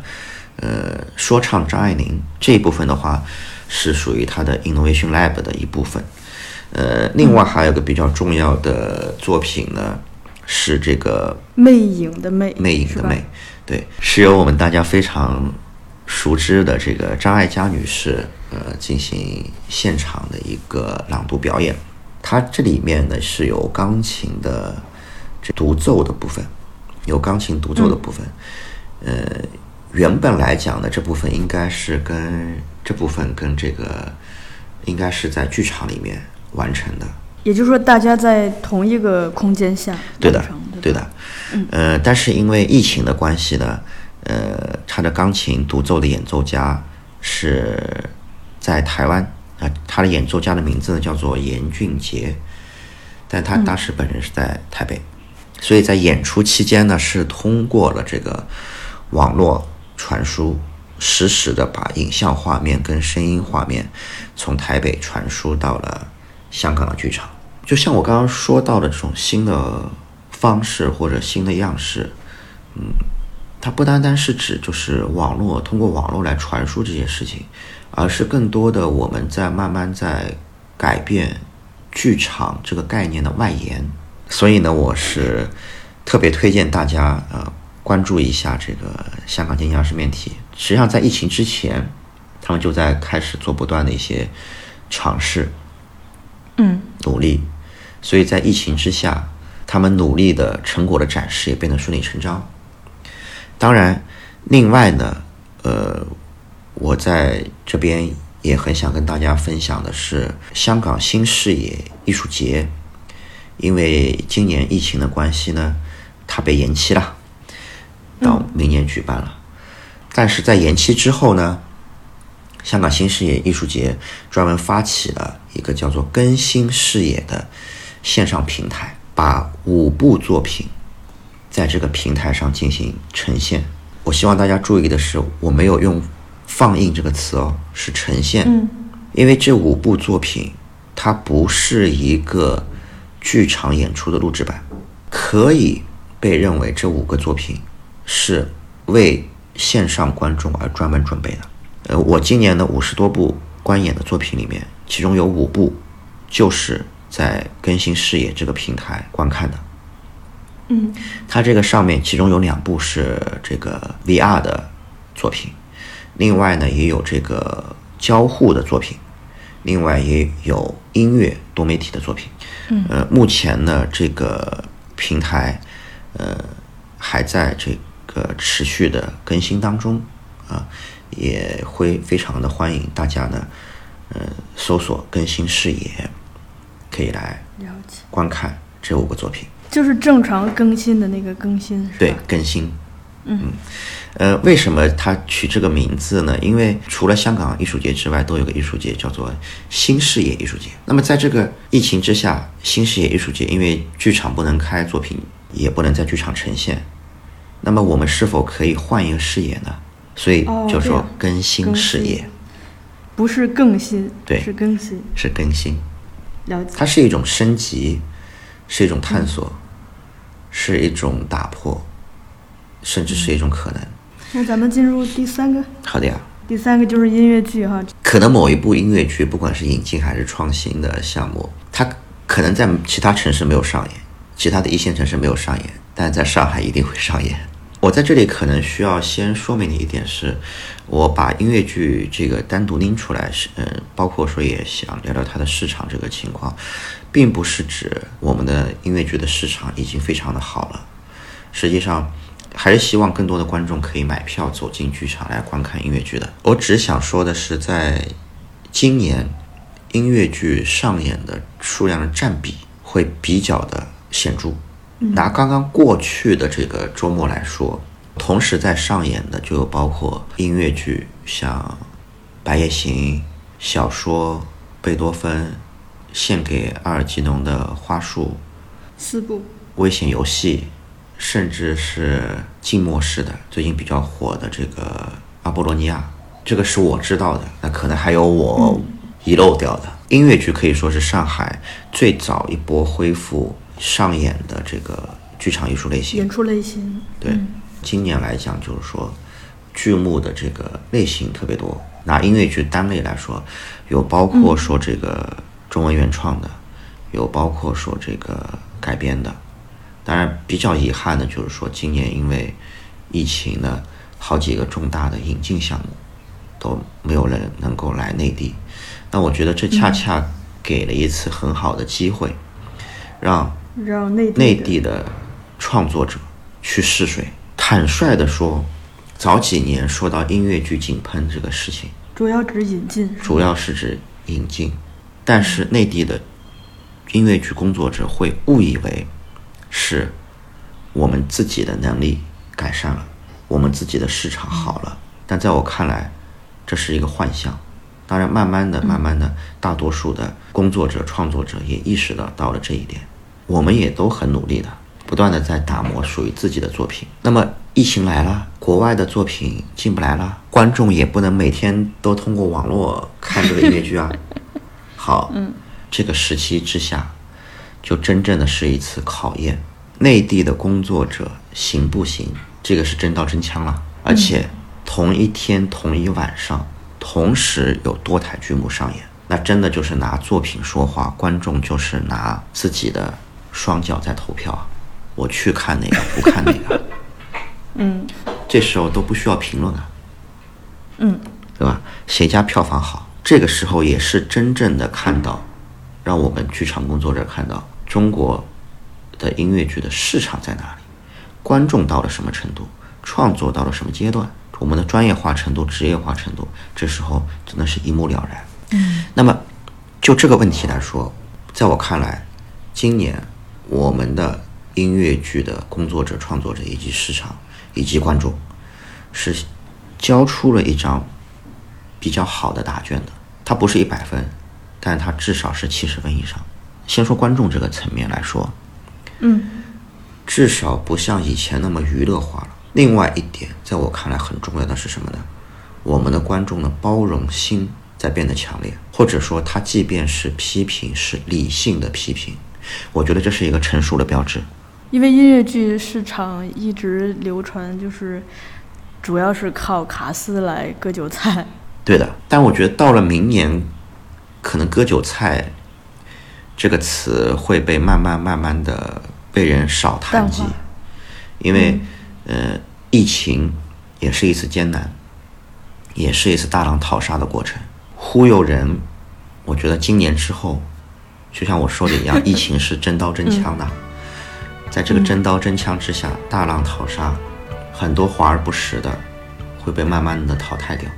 呃说唱张爱玲这一部分的话，是属于他的 Innovation Lab 的一部分。呃，另外还有个比较重要的作品呢，是这个魅影的魅，魅影的魅，对，是由我们大家非常熟知的这个张艾嘉女士呃进行现场的一个朗读表演。它这里面呢是有钢琴的这独奏的部分，有钢琴独奏的部分。呃，原本来讲呢，这部分应该是跟这部分跟这个应该是在剧场里面完成的。也就是说，大家在同一个空间下对的完成，对的，呃，但是因为疫情的关系呢，呃，他的钢琴独奏的演奏家是在台湾啊、他的演奏家的名字呢叫做严俊杰，但他当时本人是在台北，所以在演出期间呢，是通过了这个网络传输，实时的把影像画面跟声音画面从台北传输到了香港的剧场。就像我刚刚说到的这种新的方式或者新的样式，嗯，它不单单是指就是网络通过网络来传输这件事情，而是更多的我们在慢慢在改变剧场这个概念的外延。所以呢，我是特别推荐大家呃关注一下这个香港经济二十面体。实际上在疫情之前，他们就在开始做不断的一些尝试，嗯，努力，所以在疫情之下，他们努力的成果的展示也变得顺理成章。当然，另外呢，呃，我在这边也很想跟大家分享的是，香港新视野艺术节，因为今年疫情的关系呢，它被延期了，到明年举办了。但是在延期之后呢，香港新视野艺术节专门发起了一个叫做“更新视野”的线上平台，把五部作品在这个平台上进行呈现。我希望大家注意的是，我没有用“放映”这个词哦，是呈现。嗯，因为这五部作品，它不是一个剧场演出的录制版，可以被认为这五个作品是为线上观众而专门准备的。呃，我今年的五十多部观演的作品里面，其中有五部就是在更新视野这个平台观看的。嗯，它这个上面其中有两部是这个 VR 的作品，另外呢也有这个交互的作品，另外也有音乐多媒体的作品。嗯，呃，目前呢这个平台呃还在这个持续的更新当中啊，也会非常的欢迎大家呢，呃，搜索更新视野，可以来了解，观看这五个作品。就是正常更新的那个更新，是吧？对，更新。嗯，呃，为什么他取这个名字呢？因为除了香港艺术节之外，都有个艺术节叫做新视野艺术节。那么在这个疫情之下，新视野艺术节因为剧场不能开，作品也不能在剧场呈现，那么我们是否可以换一个视野呢？所以就说更新视野，新不是更新，对是更新。是更新。了解，它是一种升级，是一种探索，是一种打破，甚至是一种可能。那咱们进入第三个，好的呀。第三个就是音乐剧哈。可能某一部音乐剧，不管是引进还是创新的项目，它可能在其他城市没有上演，其他的一线城市没有上演，但在上海一定会上演。我在这里可能需要先说明的一点是，我把音乐剧这个单独拎出来，是嗯，包括说也想聊聊它的市场这个情况，并不是指我们的音乐剧的市场已经非常的好了，实际上还是希望更多的观众可以买票走进剧场来观看音乐剧的。我只想说的是，在今年音乐剧上演的数量的占比会比较的显著。拿刚刚过去的这个周末来说，同时在上演的就有包括音乐剧，像《白夜行》、小说《贝多芬》、献给阿尔吉农的花束、四部。危险游戏，甚至是静默式的最近比较火的这个阿波罗尼亚，这个是我知道的。那可能还有我遗漏掉的、音乐剧，可以说是上海最早一波恢复上演的这个剧场艺术类型演。出类型，对，今年来讲，就是说剧目的这个类型特别多。拿音乐剧单类来说，有包括说这个中文原创的，有包括说这个改编的。当然，比较遗憾的就是说，今年因为疫情呢，好几个重大的引进项目都没有人能够来内地。那我觉得这恰恰给了一次很好的机会，让让内地内的地的创作者去试水。坦率的说，早几年说到音乐剧井喷这个事情，主要指引进，主要是指引进，但是内地的音乐剧工作者会误以为是我们自己的能力改善了，我们自己的市场好了，但在我看来，这是一个幻象。当然，慢慢的、慢慢的，大多数的工作者、创作者也意识到到了这一点，我们也都很努力的，不断的在打磨属于自己的作品。那么疫情来了，国外的作品进不来了，观众也不能每天都通过网络看这个音乐剧啊。好，这个时期之下，就真正的是一次考验，内地的工作者行不行？这个是真刀真枪了，而且同一天、同一晚上，同时有多台剧目上演，那真的就是拿作品说话，观众就是拿自己的双脚在投票啊，我去看哪个，不看哪个，嗯这时候都不需要评论啊，嗯，对吧？谁家票房好，这个时候也是真正的看到，让我们剧场工作者看到中国的音乐剧的市场在哪里，观众到了什么程度，创作到了什么阶段，我们的专业化程度、职业化程度，这时候真的是一目了然。嗯，那么就这个问题来说，在我看来，今年我们的音乐剧的工作者、创作者以及市场以及观众是交出了一张比较好的答卷的。它不是一百分，但它至少是七十分以上。先说观众这个层面来说，嗯，至少不像以前那么娱乐化了。另外一点，在我看来很重要的是什么呢？我们的观众的包容心在变得强烈，或者说他即便是批评，是理性的批评，我觉得这是一个成熟的标志。因为音乐剧市场一直流传，就是主要是靠卡斯来割韭菜。对的，但我觉得到了明年，可能“割韭菜”这个词会被慢慢慢慢的被人少谈及，因为、呃，疫情也是一次艰难，也是一次大浪淘沙的过程。忽悠人，我觉得今年之后，就像我说的一样，疫情是真刀真枪的，在这个真刀真枪之下，大浪淘沙，很多华而不实的会被慢慢的淘汰掉。